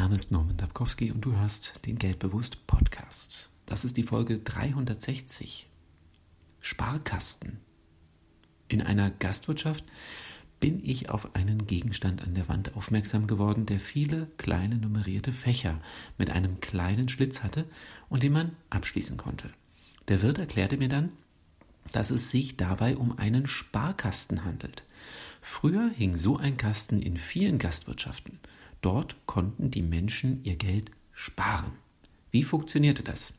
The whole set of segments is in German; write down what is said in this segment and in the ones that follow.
Name ist Norman Dabkowski und du hörst den Geldbewusst Podcast. Das ist die Folge 360. Sparkasten. In einer Gastwirtschaft bin ich auf einen Gegenstand an der Wand aufmerksam geworden, der viele kleine nummerierte Fächer mit einem kleinen Schlitz hatte und den man abschließen konnte. Der Wirt erklärte mir dann, dass es sich dabei um einen Sparkasten handelt. Früher hing so ein Kasten in vielen Gastwirtschaften. Dort konnten die Menschen ihr Geld sparen. Wie funktionierte das?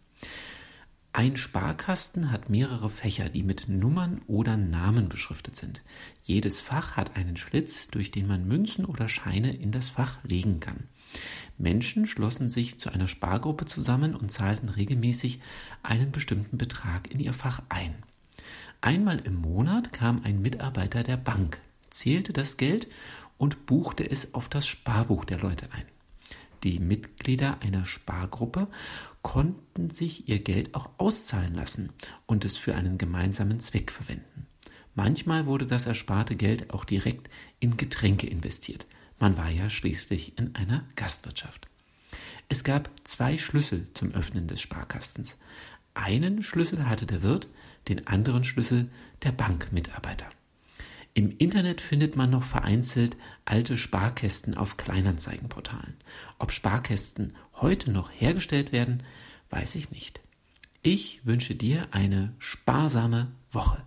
Ein Sparkasten hat mehrere Fächer, die mit Nummern oder Namen beschriftet sind. Jedes Fach hat einen Schlitz, durch den man Münzen oder Scheine in das Fach legen kann. Menschen schlossen sich zu einer Spargruppe zusammen und zahlten regelmäßig einen bestimmten Betrag in ihr Fach ein. Einmal im Monat kam ein Mitarbeiter der Bank, zählte das Geld und buchte es auf das Sparbuch der Leute ein. Die Mitglieder einer Spargruppe konnten sich ihr Geld auch auszahlen lassen und es für einen gemeinsamen Zweck verwenden. Manchmal wurde das ersparte Geld auch direkt in Getränke investiert. Man war ja schließlich in einer Gastwirtschaft. Es gab zwei Schlüssel zum Öffnen des Sparkastens. Einen Schlüssel hatte der Wirt, den anderen Schlüssel der Bankmitarbeiter. Im Internet findet man noch vereinzelt alte Sparkästen auf Kleinanzeigenportalen. Ob Sparkästen heute noch hergestellt werden, weiß ich nicht. Ich wünsche dir eine sparsame Woche.